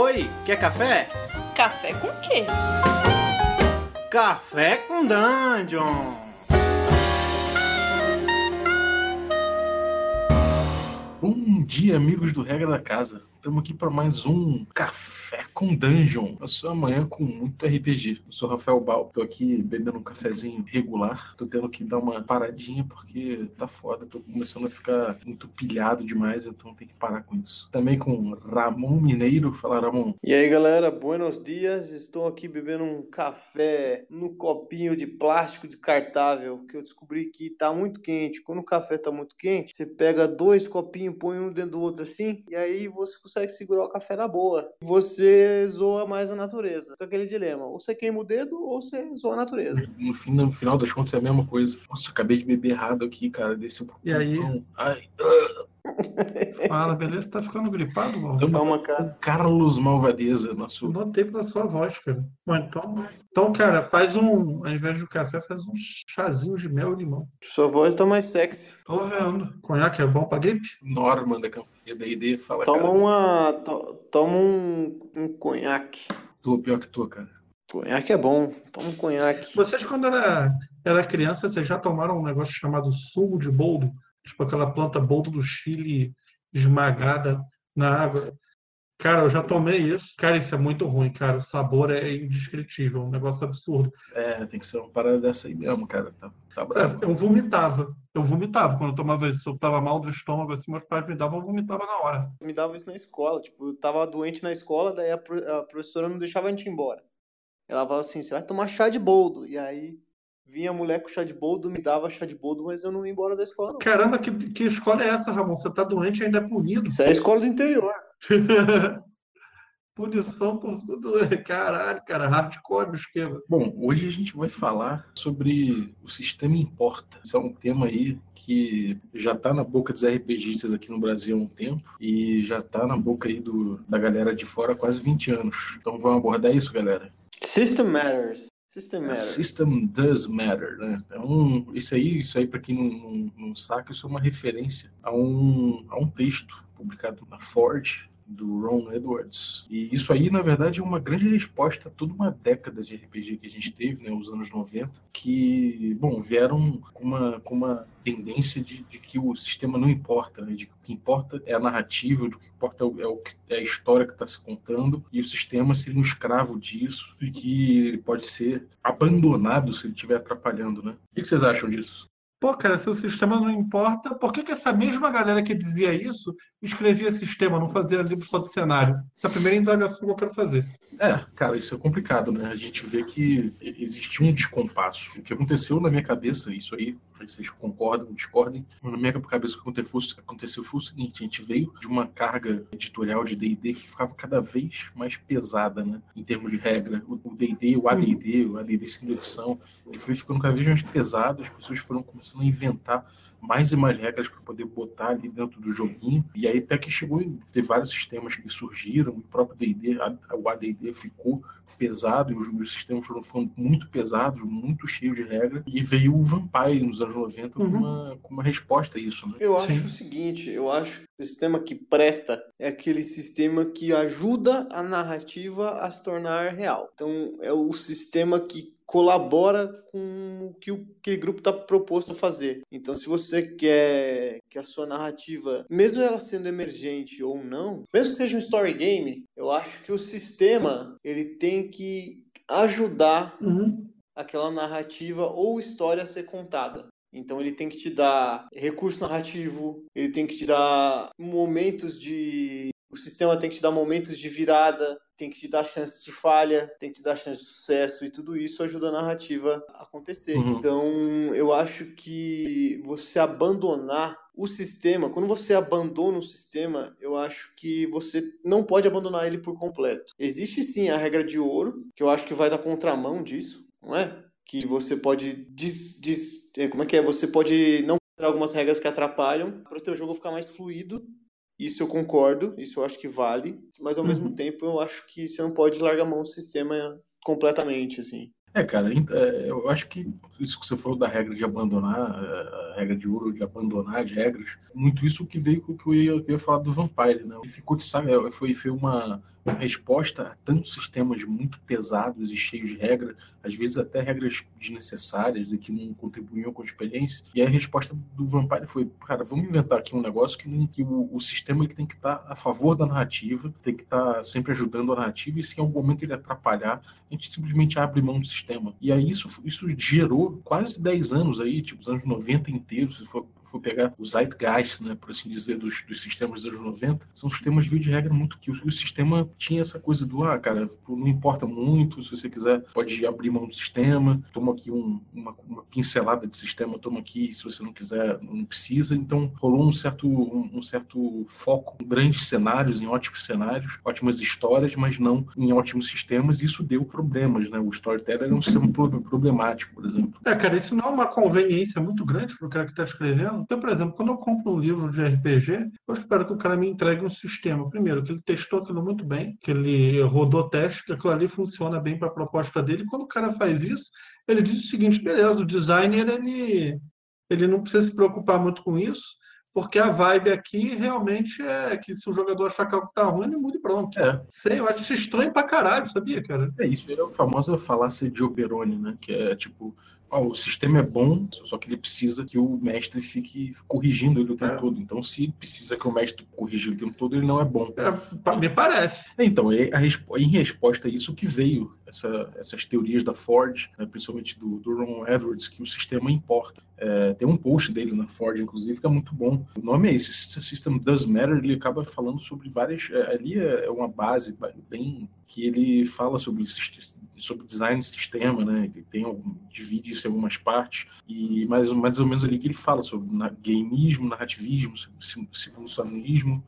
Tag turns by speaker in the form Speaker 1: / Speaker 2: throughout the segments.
Speaker 1: Oi, quer café?
Speaker 2: Café com quê?
Speaker 1: Café com Dungeon!
Speaker 3: Bom dia, amigos do Regra da Casa. Estamos aqui para mais um Café com Dungeon. A sua manhã com muito RPG. Eu sou Rafael Bal, tô aqui bebendo um cafezinho regular. Tô tendo que dar uma paradinha porque tá foda. Tô começando a ficar muito pilhado demais, então tem que parar com isso. Também com Ramon Mineiro. Fala, Ramon.
Speaker 4: E aí, galera, buenos dias. Estou aqui bebendo um café no copinho de plástico descartável que eu descobri que tá muito quente. Quando o café tá muito quente, você pega dois copinhos, põe um dentro do outro assim, e aí você consegue segurar o café na boa. Você zoa mais a natureza. Com aquele dilema: ou você queima o dedo ou você zoa a natureza.
Speaker 3: No, fim, no final das contas é a mesma coisa. Nossa, acabei de beber errado aqui, cara. Desceu um
Speaker 5: E aí?
Speaker 3: Ai,
Speaker 5: Fala, beleza? Tá ficando gripado, mano?
Speaker 3: Tamo
Speaker 4: Calma,
Speaker 3: com
Speaker 4: cara.
Speaker 3: Carlos Malvadeza, nosso.
Speaker 5: notei pela sua voz, cara. Bom, então, então, cara, faz um. Ao invés do café, faz um chazinho de mel e limão.
Speaker 4: Sua voz tá mais sexy.
Speaker 5: Tô vendo. Conhaque é bom pra gripe?
Speaker 3: Norman da campanha da ID. Fala,
Speaker 4: Toma
Speaker 3: cara.
Speaker 4: uma. to- toma um, um conhaque.
Speaker 3: Tô pior que tô, cara.
Speaker 4: Conhaque é bom. Toma um conhaque.
Speaker 5: Vocês, quando era, era criança, vocês já tomaram um negócio chamado sumo de boldo? Tipo aquela planta boldo do Chile esmagada na água. Cara, eu já tomei isso. Cara, isso é muito ruim, cara. O sabor é indescritível, um negócio absurdo.
Speaker 3: É, tem que ser uma parada dessa aí mesmo, cara. Tá, tá
Speaker 5: É,
Speaker 3: bravo.
Speaker 5: Eu vomitava. Eu vomitava quando eu tomava isso. Eu tava mal do estômago, assim, meus pais me davam, eu vomitava na hora.
Speaker 4: me dava isso na escola. Tipo, eu tava doente na escola, daí a, pro- a professora não deixava a gente ir embora. Ela falava assim: você vai tomar chá de boldo. E aí vinha mulher com chá de boldo, me dava chá de boldo, mas eu não ia embora da escola. Não.
Speaker 5: Caramba, que, que escola é essa, Ramon? Você tá doente e ainda é punido.
Speaker 4: Isso é a escola do interior.
Speaker 5: Punição por tudo. Caralho, cara, hardcore o esquema.
Speaker 3: Bom, hoje a gente vai falar sobre o sistema importa. Isso é um tema aí que já tá na boca dos RPGistas aqui no Brasil há um tempo e já tá na boca aí do, da galera de fora há quase 20 anos. Então vamos abordar isso, galera.
Speaker 4: System matters. System matters.
Speaker 3: System does matter, né? É um, isso aí, isso aí para quem não, não, não saca, isso é uma referência a um, a um texto publicado na Ford do Ron Edwards. E isso aí, na verdade, é uma grande resposta a toda uma década de RPG que a gente teve, né, os anos 90, que, bom, vieram com uma, com uma tendência de, de que o sistema não importa, né, de que o que importa é a narrativa, o que importa é, o, é, que- é a história que está se contando, e o sistema seria um escravo disso, e que ele pode ser abandonado se ele estiver atrapalhando, né? O que que vocês acham disso?
Speaker 5: Pô, cara, se o sistema não importa, por que, que essa mesma galera que dizia isso escrevia sistema, não fazia livro só de cenário? Essa é a primeira indagação que eu quero fazer.
Speaker 3: É, cara, isso é complicado, né? A gente vê que existe um descompasso. O que aconteceu na minha cabeça, isso aí, vocês concordam, discordem, mas na minha cabeça o que aconteceu, foi o seguinte, a gente veio de uma carga editorial de D&D que ficava cada vez mais pesada, né? Em termos de regra. O o D&D, o AD&D, o AD&D segunda edição, ele foi ficando cada vez mais pesado, as pessoas foram começando a inventar mais e mais regras para poder botar ali dentro do joguinho. E aí até que chegou em ter vários sistemas que surgiram, o próprio D&D, o AD&D ficou pesado e os, os sistemas foram ficando muito pesados, muito cheios de regra. E veio o Vampire nos anos 90 com,
Speaker 5: Uhum.
Speaker 3: uma, com uma resposta a isso, né?
Speaker 4: Eu acho
Speaker 5: Sim.
Speaker 4: o seguinte, eu acho que o sistema que presta é aquele sistema que ajuda a narrativa a se tornar real. Então, é o sistema que colabora com o que o- aquele grupo está proposto a fazer. Então, se você quer que a sua narrativa, mesmo ela sendo emergente ou não, mesmo que seja um story game, eu acho que o sistema ele tem que ajudar
Speaker 5: Uhum.
Speaker 4: aquela narrativa ou história a ser contada. Então ele tem que te dar recurso narrativo, ele tem que te dar momentos de. O sistema tem que te dar momentos de virada, tem que te dar chance de falha, tem que te dar chance de sucesso, e tudo isso ajuda a narrativa a acontecer.
Speaker 3: Uhum.
Speaker 4: Então eu acho que você abandonar o sistema, quando você abandona o sistema, eu acho que você não pode abandonar ele por completo. Existe sim a regra de ouro, que eu acho que vai da contramão disso, não é? Que você pode dis, dis- eh, como é que é? Você pode não ter algumas regras que atrapalham para o teu jogo ficar mais fluido. Isso eu concordo, isso eu acho que vale, mas ao
Speaker 5: Uhum.
Speaker 4: mesmo tempo eu acho que você não pode largar a mão do sistema completamente, assim.
Speaker 3: É, cara, é, eu acho que isso que você falou da regra de abandonar, é, a regra de ouro de abandonar as regras, muito isso que veio com o que eu ia, falar do Vampire, né? Ele ficou de saco, é, foi, foi uma, uma resposta a tantos sistemas muito pesados e cheios de regras, às vezes até regras desnecessárias e que não contribuíam com a experiência. E a resposta do Vampire foi, cara, vamos inventar aqui um negócio que, que o, o sistema ele tem que estar tá a favor da narrativa, tem que estar tá sempre ajudando a narrativa, e se em algum momento ele atrapalhar, a gente simplesmente abre mão do sistema. E aí isso, isso gerou quase 10 anos aí, tipo, os anos 90 inteiros, se for for pegar o zeitgeist, né, por assim dizer, dos, dos sistemas dos anos 90, são sistemas via de regra muito que o, o, sistema tinha essa coisa do, ah, cara, não importa muito, se você quiser, pode abrir mão do sistema, toma aqui um, uma, uma, pincelada de sistema, toma aqui, se você não quiser, não precisa. Então, rolou um certo, um, um certo foco em grandes cenários, em ótimos cenários, ótimas histórias, mas não em ótimos sistemas, e isso deu problemas, né? O Storyteller é um sistema problemático, por exemplo.
Speaker 5: É, cara, isso não é uma conveniência muito grande para o cara que está escrevendo, então, por exemplo, quando eu compro um livro de RPG, eu espero que o cara me entregue um sistema. Primeiro, que ele testou aquilo muito bem, que ele rodou teste, que aquilo ali funciona bem para a proposta dele. Quando o cara faz isso, ele diz o seguinte: beleza, o designer ele, ele não precisa se preocupar muito com isso, porque a vibe aqui realmente é que se o jogador achar que algo tá ruim, ele muda e pronto. É. Sei, eu acho isso estranho pra caralho, sabia, cara?
Speaker 3: É isso, é a famosa falácia de Oberoni, né? Que é tipo, o sistema é bom, só que ele precisa que o mestre fique corrigindo ele o tempo é. todo. Então, se precisa que o mestre corrija ele o tempo todo, ele não é bom.
Speaker 5: É, me parece.
Speaker 3: Então, a, em resposta a isso que veio essa, essas teorias da Ford, né, principalmente do, do, Ron Edwards, que o sistema importa. É, tem um post dele na Ford, inclusive, que é muito bom. O nome é esse, System Does Matter, ele acaba falando sobre várias... É, ali é, é uma base bem... que ele fala sobre, sobre design de sistema, né? Ele tem, divide isso em algumas partes, e mais, mais ou menos ali que ele fala sobre na, gameismo, narrativismo, simulacionismo,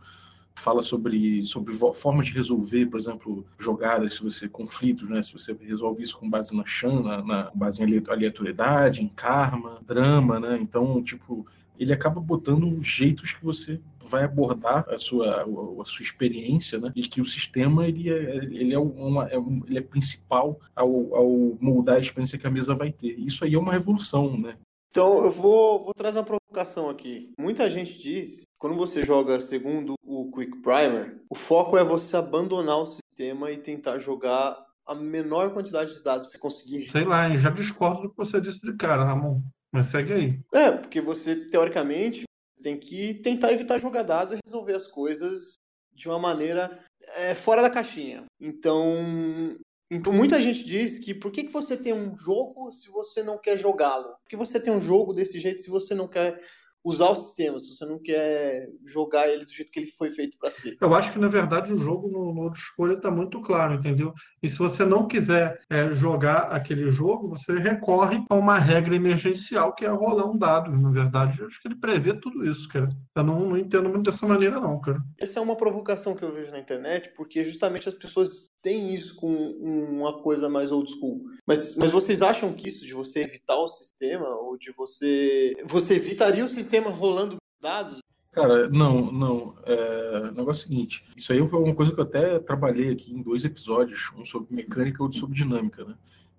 Speaker 3: fala sobre, sobre formas de resolver, por exemplo, jogadas, se você conflitos, né? Se você resolve isso com base na Shan, na, na com base em aleatoriedade, em karma, drama, né? Então, tipo, ele acaba botando jeitos que você vai abordar a sua, a, sua experiência, né? E que o sistema ele é, ele é, uma, é um, ele é principal ao, ao moldar a experiência que a mesa vai ter. Isso aí é uma revolução, né?
Speaker 4: Então eu vou, vou trazer uma provocação aqui. Muita gente diz, quando você joga segundo o Quick Primer, o foco é você abandonar o sistema e tentar jogar a menor quantidade de dados que você conseguir.
Speaker 5: Sei lá, já discordo do que você disse de cara, Ramon. Mas segue aí.
Speaker 4: É, porque você, teoricamente, tem que tentar evitar jogar dado e resolver as coisas de uma maneira é, fora da caixinha. Então, então, muita gente diz que por que, que você tem um jogo se você não quer jogá-lo? Por que você tem um jogo desse jeito se você não quer usar o sistema, se você não quer jogar ele do jeito que ele foi feito para ser.
Speaker 5: Eu acho que, na verdade, o jogo no modo escolha está muito claro, entendeu? E se você não quiser é, jogar aquele jogo, você recorre a uma regra emergencial, que é rolar um dado. Na verdade, eu acho que ele prevê tudo isso, cara. Eu não, não entendo muito dessa maneira, não, cara.
Speaker 4: Essa é uma provocação que eu vejo na internet, porque justamente as pessoas têm isso com uma coisa mais old school. Mas, mas vocês acham que isso de você evitar o sistema, ou de você... Você evitaria o sistema sistema rolando dados?
Speaker 3: Cara, não, não. É, o negócio é o seguinte: isso aí foi uma coisa que eu até trabalhei aqui em dois episódios, um sobre mecânica e outro sobre dinâmica, né?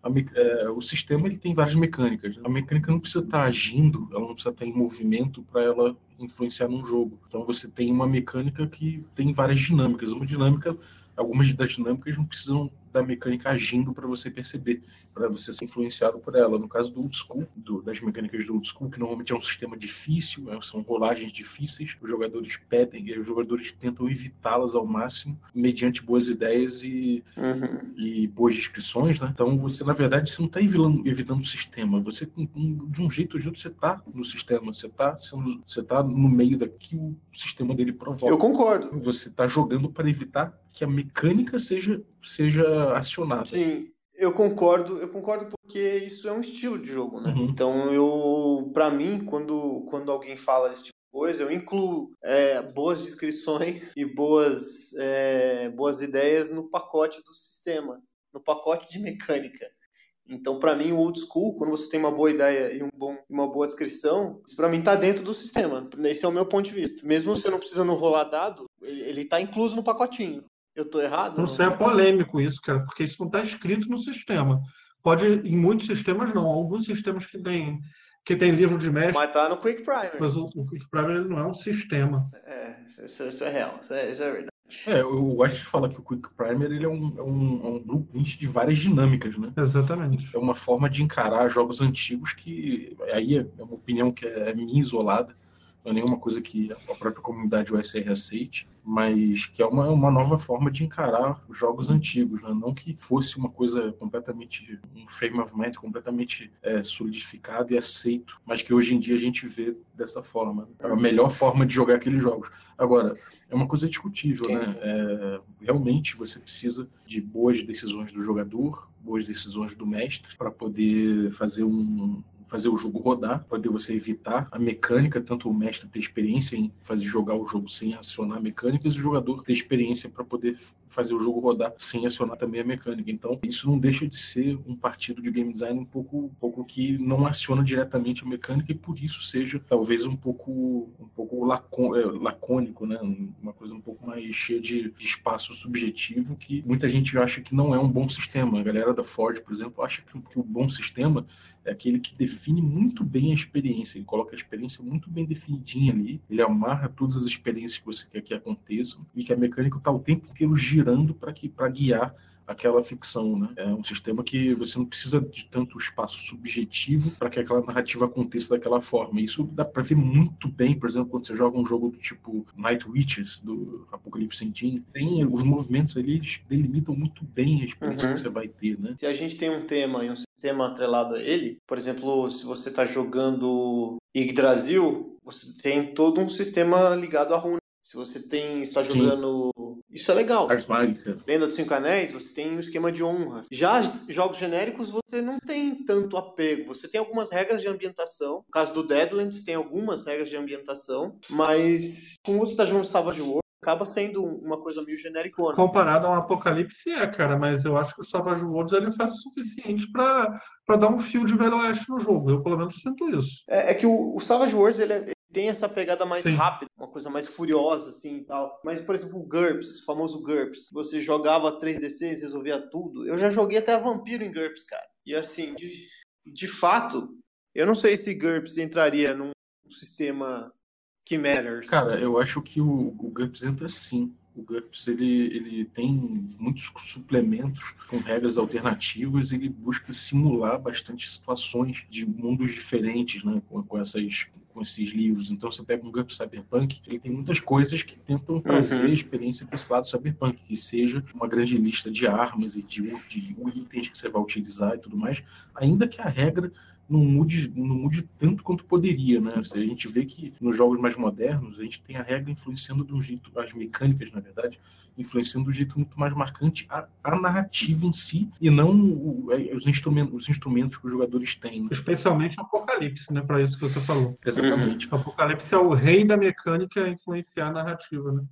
Speaker 3: Me, é, o sistema ele tem várias mecânicas. A mecânica não precisa estar agindo, ela não precisa estar em movimento para ela influenciar num jogo. Então você tem uma mecânica que tem várias dinâmicas. Uma dinâmica, algumas das dinâmicas não precisam da mecânica agindo para você perceber, para você ser influenciado por ela. No caso do old school, do, das mecânicas do old school, que normalmente é um sistema difícil, é, são rolagens difíceis, os jogadores pedem, e os jogadores tentam evitá-las ao máximo, mediante boas ideias e, uhum. e boas descrições, né? Então você, na verdade, você não está evitando, evitando o sistema, você, de um jeito ou de outro, você está no sistema, você está você tá no meio daqui que o sistema dele provoca.
Speaker 4: Eu concordo.
Speaker 3: Você está jogando para evitar que a mecânica seja, seja acionada.
Speaker 4: Sim, eu concordo, eu concordo porque isso é um estilo de jogo, né? Uhum. Então eu, para mim, quando, quando alguém fala desse tipo de coisa, eu incluo é, boas descrições e boas, é, boas ideias no pacote do sistema, no pacote de mecânica. Então, para mim, o old school, quando você tem uma boa ideia e um bom, uma boa descrição, isso para mim tá dentro do sistema. Esse é o meu ponto de vista. Mesmo você não precisando rolar dado, ele, ele tá incluso no pacotinho. Eu tô errado?
Speaker 5: Não, não é polêmico isso, cara, porque isso não está escrito no sistema. Pode, em muitos sistemas não. Alguns sistemas que tem, que tem livro de mestre.
Speaker 4: Mas tá no Quick Primer.
Speaker 5: Mas o, o Quick Primer não é um sistema.
Speaker 4: É, isso, isso é real, isso é, isso é verdade.
Speaker 3: É, eu gosto de falar que o Quick Primer ele é, um, é, um, é um blueprint de várias dinâmicas, né?
Speaker 5: Exatamente.
Speaker 3: É uma forma de encarar jogos antigos que, aí é uma opinião que é minha isolada, não é nenhuma coisa que a própria comunidade USR aceite, mas que é uma, uma nova forma de encarar os jogos antigos, né? não que fosse uma coisa completamente, um frame of mind completamente é, solidificado e aceito, mas que hoje em dia a gente vê dessa forma. É a melhor forma de jogar aqueles jogos. Agora, é uma coisa discutível, né? É, realmente você precisa de boas decisões do jogador, boas decisões do mestre para poder fazer um, fazer o jogo rodar, poder você evitar a mecânica, tanto o mestre ter experiência em fazer jogar o jogo sem acionar mecânicas e o jogador ter experiência para poder fazer o jogo rodar sem acionar também a mecânica. Então, isso não deixa de ser um partido de game design um pouco, um pouco que não aciona diretamente a mecânica e por isso seja talvez um pouco um pouco é, lacônico, né? Uma coisa um pouco mais cheia de, de espaço subjetivo que muita gente acha que não é um bom sistema. A galera da Ford, por exemplo, acha que, que o bom sistema é aquele que define muito bem a experiência, ele coloca a experiência muito bem definidinha ali, ele amarra todas as experiências que você quer que aconteçam e que a mecânica está o tempo inteiro girando para que para guiar aquela ficção, né? É um sistema que você não precisa de tanto espaço subjetivo para que aquela narrativa aconteça daquela forma. Isso dá para ver muito bem, por exemplo, quando você joga um jogo do tipo Night Witches do Apocalipse Engine, tem os movimentos ali eles delimitam muito bem a experiência uhum. que você vai ter, né?
Speaker 4: Se a gente tem um tema e um sistema atrelado a ele, por exemplo, se você está jogando Yggdrasil, você tem todo um sistema ligado a runa se você tem está jogando. Isso é legal.
Speaker 3: Ars Mágica.
Speaker 4: Lenda dos Cinco Anéis, você tem um esquema de honras. Já jogos genéricos você não tem tanto apego. Você tem algumas regras de ambientação. No caso do Deadlands tem algumas regras de ambientação, mas como você está jogando Savage World acaba sendo uma coisa meio genérica.
Speaker 5: Comparado ao Apocalipse é, cara, mas eu acho que o Savage Worlds ele faz o suficiente para dar um fio de Velho Oeste no jogo. Eu pelo menos sinto isso.
Speaker 4: É, é que o, o Savage Worlds ele é, tem essa pegada mais Sim. rápida, uma coisa mais furiosa, assim e tal. Mas, por exemplo, o GURPS, o famoso GURPS, você jogava 3D6, resolvia tudo. Eu já joguei até vampiro em GURPS, cara. E assim, de, de fato, eu não sei se GURPS entraria num sistema que matters.
Speaker 3: Cara, eu acho que o, o GURPS entra sim o GURPS ele, ele tem muitos suplementos com regras alternativas, ele busca simular bastante situações de mundos diferentes né, com, com, essas, com esses livros. Então você pega um GURPS Cyberpunk, ele tem muitas coisas que tentam uhum. trazer uhum. a experiência para esse lado Cyberpunk, que seja uma grande lista de armas e de, de itens que você vai utilizar e tudo mais, ainda que a regra não mude, não mude tanto quanto poderia, né? A gente vê que nos jogos mais modernos a gente tem a regra influenciando de um jeito, as mecânicas, na verdade, influenciando de um jeito muito mais marcante a, a narrativa em si e não o, é, os, instrumentos, os instrumentos que os jogadores têm. Né?
Speaker 5: Especialmente o Apocalipse, né? Para isso que você falou.
Speaker 3: Exatamente.
Speaker 5: O Apocalipse é o rei da mecânica a influenciar a narrativa, né?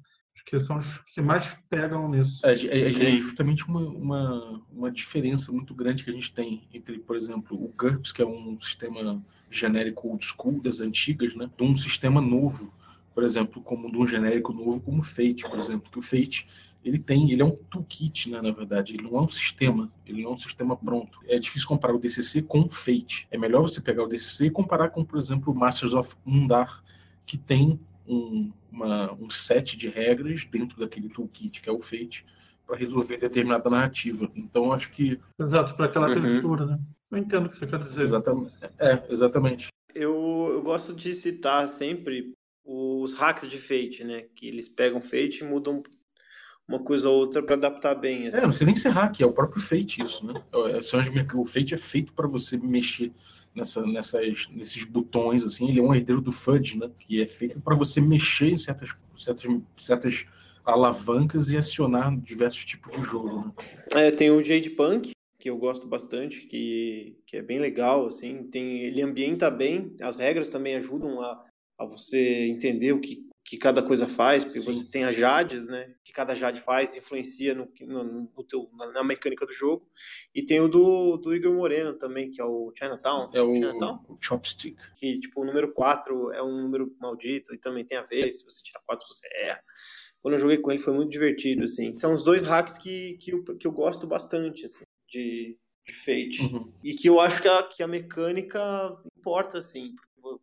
Speaker 5: que são os que mais pegam nisso.
Speaker 3: É, é, é justamente uma, uma, uma, diferença muito grande que a gente tem entre, por exemplo, o GURPS, que é um sistema genérico old school das antigas, né, de um sistema novo, por exemplo, como de um genérico novo como o Fate, por exemplo, que o Fate ele tem, ele é um toolkit, né, na verdade, ele não é um sistema, ele não é um sistema pronto. É difícil comparar o DCC com o Fate. É melhor você pegar o DCC e comparar com, por exemplo, o Masters of Mundar, que tem um, uma, um set de regras dentro daquele toolkit que é o Fate para resolver determinada narrativa. Então, acho que.
Speaker 5: Exato, para aquela uhum. né? Eu entendo o que você quer dizer.
Speaker 3: Exatamente. É, exatamente.
Speaker 4: Eu, eu gosto de citar sempre os hacks de Fate, né? Que eles pegam Fate e mudam uma coisa ou outra para adaptar bem.
Speaker 3: Assim. É, não sei nem ser hack, é o próprio Fate isso, né? É, o Fate é feito para você mexer nessa, nessas, nesses botões, assim, ele é um herdeiro do FUD, né? Que é feito para você mexer em certas, certas, certas alavancas e acionar diversos tipos de jogo. Né?
Speaker 4: É, tem o Jade Punk, que eu gosto bastante, que, que é bem legal, assim, tem, ele ambienta bem, as regras também ajudam a, a você entender o que que cada coisa faz, porque Sim. você tem as Jades, né? Que cada Jade faz influencia no, no, no teu, na, mecânica do jogo. E tem o do, do Igor Moreno também, que é o Chinatown.
Speaker 3: É o,
Speaker 4: Chinatown?
Speaker 3: o Chopstick.
Speaker 4: Que, tipo, o número 4 é um número maldito e também tem a ver, se você tira 4, você erra. Quando eu joguei com ele foi muito divertido, assim. São os dois hacks que, que, eu, que eu gosto bastante, assim, de, de Fate.
Speaker 3: Uhum.
Speaker 4: E que eu acho que a, que a mecânica importa, assim,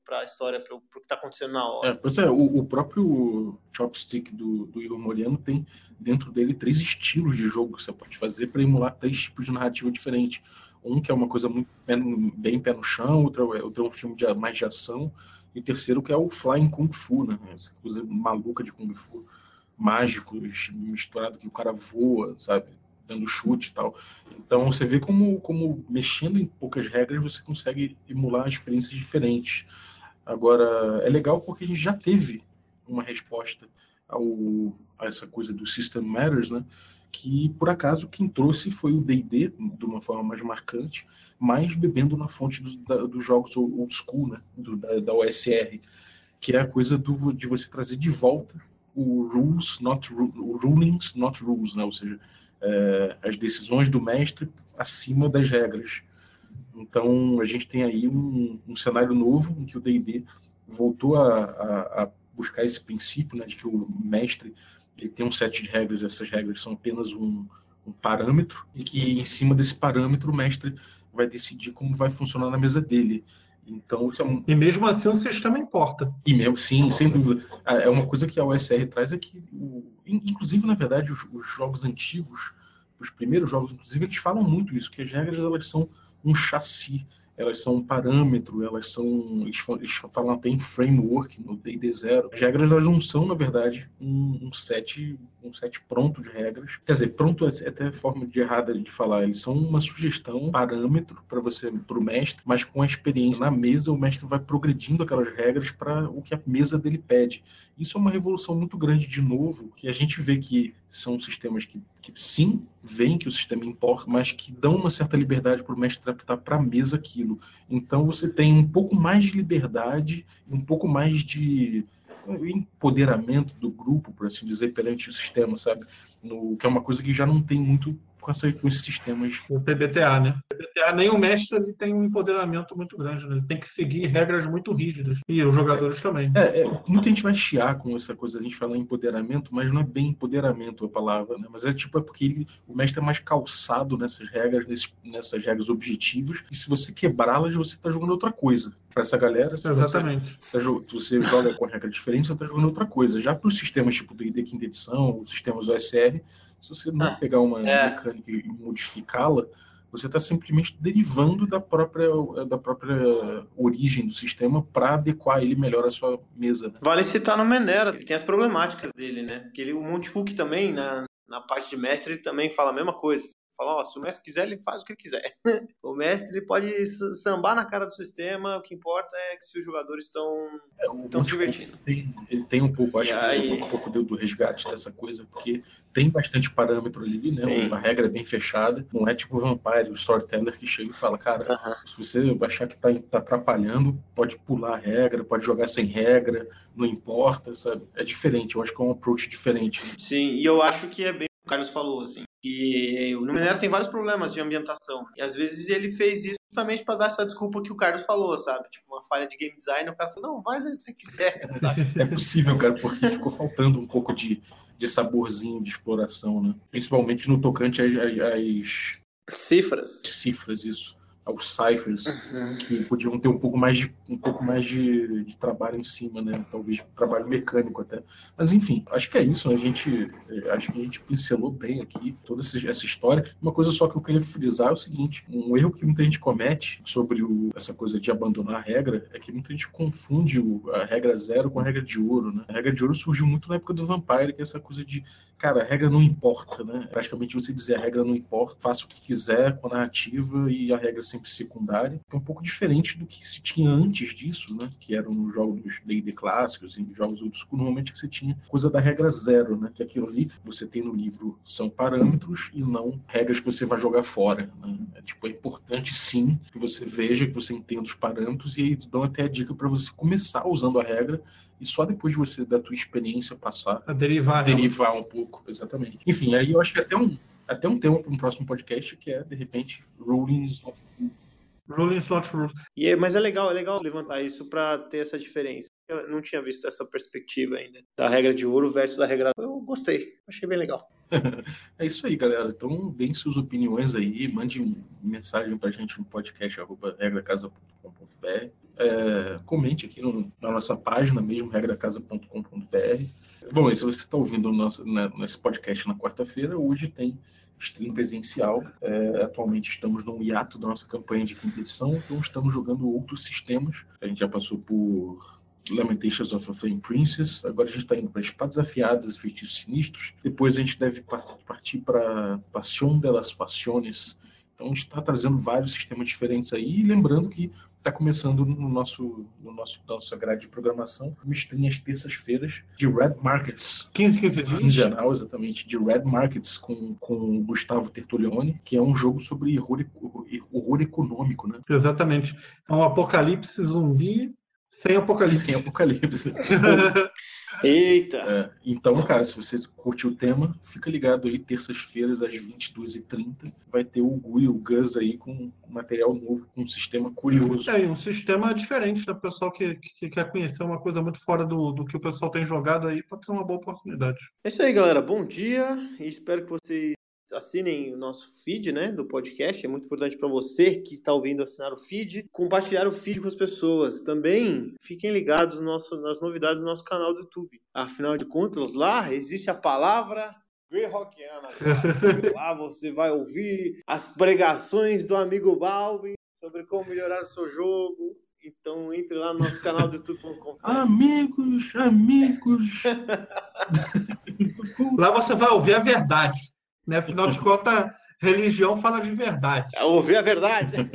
Speaker 4: para a história, para o que está acontecendo na hora.
Speaker 3: É, pois é, o, o próprio chopstick do, do Igor Moriano tem dentro dele três estilos de jogo que você pode fazer para emular três tipos de narrativa diferentes. Um que é uma coisa muito bem pé no chão, outro é, outro é um filme de, mais de ação, e o terceiro que é o Flying Kung Fu, né? Essa coisa maluca de Kung Fu, mágicos, misturado que o cara voa, sabe? Dando chute e tal. Então você vê como, como mexendo em poucas regras você consegue emular experiências diferentes. Agora, é legal porque a gente já teve uma resposta ao, a essa coisa do System Matters, né? Que por acaso quem trouxe foi o D&D de uma forma mais marcante, mas bebendo na fonte dos, dos jogos old school, né? Do, da, da OSR, que é a coisa do, de você trazer de volta o rules, not o rulings, not rules, né? Ou seja, é, as decisões do mestre acima das regras. Então a gente tem aí um, um cenário novo em que o D&D voltou a, a- a buscar esse princípio, né, de que o mestre ele tem um set de regras, essas regras são apenas um, um parâmetro e que em cima desse parâmetro o mestre vai decidir como vai funcionar na mesa dele. Então isso é um,
Speaker 5: E mesmo assim o sistema importa.
Speaker 3: e mesmo, sim, sem dúvida. É uma coisa que a OSR traz é que, o- in- inclusive, na verdade, os, os jogos antigos, os primeiros jogos, inclusive, eles falam muito isso, que as regras elas são um chassi, elas são um parâmetro, elas são. Eles, fa- eles falam até em framework no DD Zero. As regras elas não são, na verdade, um, um set um set pronto de regras. Quer dizer, pronto é até forma de errada de falar. Eles são uma sugestão, um parâmetro para você, para o mestre, mas com a experiência na mesa, o mestre vai progredindo aquelas regras para o que a mesa dele pede. Isso é uma revolução muito grande de novo, que a gente vê que são sistemas que, que sim, veem que o sistema importa, mas que dão uma certa liberdade para o mestre adaptar para a mesa aquilo. Então você tem um pouco mais de liberdade, um pouco mais de empoderamento do grupo, por assim dizer, perante o sistema, sabe? No, que é uma coisa que já não tem muito com, essa, com esses sistemas.
Speaker 5: O PBTA, né? O PBTA, nem o mestre ele tem um empoderamento muito grande, né? Ele tem que seguir regras muito rígidas. E os jogadores também.
Speaker 3: É, é, muita gente vai chiar com essa coisa, a gente fala em empoderamento, mas não é bem empoderamento a palavra, né? Mas é tipo, é porque ele, o mestre é mais calçado nessas regras, nesses, nessas regras objetivas, e se você quebrá-las, você está jogando outra coisa. Para essa galera, se você
Speaker 5: Exatamente.
Speaker 3: tá jo- se você joga com regra diferente, você está jogando outra coisa. Já para os sistemas tipo do ID quinta edição, os sistemas OSR, se você não
Speaker 4: Ah,
Speaker 3: pegar uma
Speaker 4: é.
Speaker 3: mecânica e modificá-la, você está simplesmente derivando da própria, da própria origem do sistema para adequar ele melhor à sua mesa. Né?
Speaker 4: Vale citar no Menera, ele tem as problemáticas dele, né? Porque ele, o Monte Hook também, na, na parte de mestre, ele também fala a mesma coisa. Fala, ó, se o mestre quiser, ele faz o que ele quiser. o mestre ele pode sambar na cara do sistema, o que importa é que se os jogadores estão
Speaker 3: É,
Speaker 4: estão se divertindo.
Speaker 3: tem, ele tem um pouco, acho que
Speaker 4: aí?
Speaker 3: tem um pouco do, do resgate dessa coisa, porque tem bastante parâmetro ali, né?
Speaker 4: Sim.
Speaker 3: A regra bem fechada. Não é tipo o Vampire, o Storyteller que chega e fala, cara,
Speaker 4: Aham.
Speaker 3: Se você achar que tá, tá atrapalhando, pode pular a regra, pode jogar sem regra, não importa, sabe? É diferente, eu acho que é um approach diferente.
Speaker 4: Sim, e eu acho que é bem o Carlos falou, assim, que o Numenera tem vários problemas de ambientação. E às vezes ele fez isso justamente para dar essa desculpa que o Carlos falou, sabe? Tipo, uma falha de game design, o cara falou, não, faz aí o que você quiser, sabe?
Speaker 3: É possível, cara, porque ficou faltando um pouco de, de saborzinho de exploração, né? Principalmente no tocante às, às- às
Speaker 4: Cifras.
Speaker 3: cifras, isso, aos ciphers, que podiam ter um pouco mais de, um pouco mais de, de trabalho em cima, né? Talvez trabalho mecânico até. Mas enfim, acho que é isso. A gente, eh, acho que a gente pincelou bem aqui toda essa história. Uma coisa só que eu queria frisar é o seguinte: um erro que muita gente comete sobre o- essa coisa de abandonar a regra é que muita gente confunde o- a regra zero com a regra de ouro, né? A regra de ouro surgiu muito na época do Vampire, que é essa coisa de Cara, a regra não importa, né? Praticamente você dizer a regra não importa, faça o que quiser com a narrativa e a regra sempre secundária. É um pouco diferente do que se tinha antes disso, né? Que eram nos jogos D&D clássicos e jogos old school, normalmente que você tinha coisa da regra zero, né? Que aquilo ali você tem no livro são parâmetros e não regras que você vai jogar fora, né? É, tipo, é importante sim que você veja, que você entenda os parâmetros e aí dão até a dica para você começar usando a regra e só depois de você, da tua experiência, passar
Speaker 5: A derivar. né?
Speaker 3: derivar um pouco, exatamente. Enfim, aí eu acho que até um, até um tema para um próximo podcast que é, de repente, rulings of
Speaker 5: Ruling slot rules.
Speaker 4: E é- mas é legal, é legal levantar isso para ter essa diferença. Eu não tinha visto essa perspectiva ainda. Da regra de ouro versus a regra. Eu gostei, achei bem legal.
Speaker 3: é isso aí, galera. Então, deem suas opiniões aí, mande mensagem pra gente no podcast regracasa.com.br. É, comente aqui no, na nossa página mesmo, regracasa.com.br. Bom, se você está ouvindo nosso, né, nesse podcast na quarta-feira, hoje tem stream presencial. É, atualmente estamos no hiato da nossa campanha de quinta edição, então estamos jogando outros sistemas. A gente já passou por Lamentations of a Flame Princess. Agora a gente está indo para Espadas Afiadas e Feitiços Sinistros. Depois a gente deve partir para Passion de las Passiones. Então a gente está trazendo vários sistemas diferentes aí. Lembrando que está começando no nosso, no nosso nossa grade de programação, mestrinha às terças-feiras de Red Markets.
Speaker 5: 15, 15 dias?
Speaker 3: Em geral, exatamente, de Red Markets com, com o Gustavo Tertulione, que é um jogo sobre horror, horror econômico, né?
Speaker 5: Exatamente. É um apocalipse zumbi sem apocalipse.
Speaker 3: Sem apocalipse.
Speaker 4: Eita!
Speaker 3: É, então, cara, se você curtiu o tema, fica ligado aí, terças-feiras, às 22h30. Vai ter o Gui e o Gus aí com material novo, com um sistema curioso.
Speaker 5: É, um sistema diferente, né? O pessoal que, que, quer conhecer uma coisa muito fora do, do que o pessoal tem jogado aí, pode ser uma boa oportunidade.
Speaker 4: É isso aí, galera. Bom dia e espero que vocês assinem o nosso feed, né, do podcast. É muito importante para você que está ouvindo assinar o feed, compartilhar o feed com as pessoas. Também fiquem ligados no nosso, nas novidades do nosso canal do YouTube. Afinal de contas, lá existe a palavra Greyhawkiana. lá você vai ouvir as pregações do amigo Balvin sobre como melhorar o seu jogo. Então entre lá no nosso canal do youtube.com.
Speaker 3: Amigos, amigos.
Speaker 5: lá você vai ouvir a verdade. Né? Afinal de contas, religião fala de verdade.
Speaker 4: É ouvir a verdade.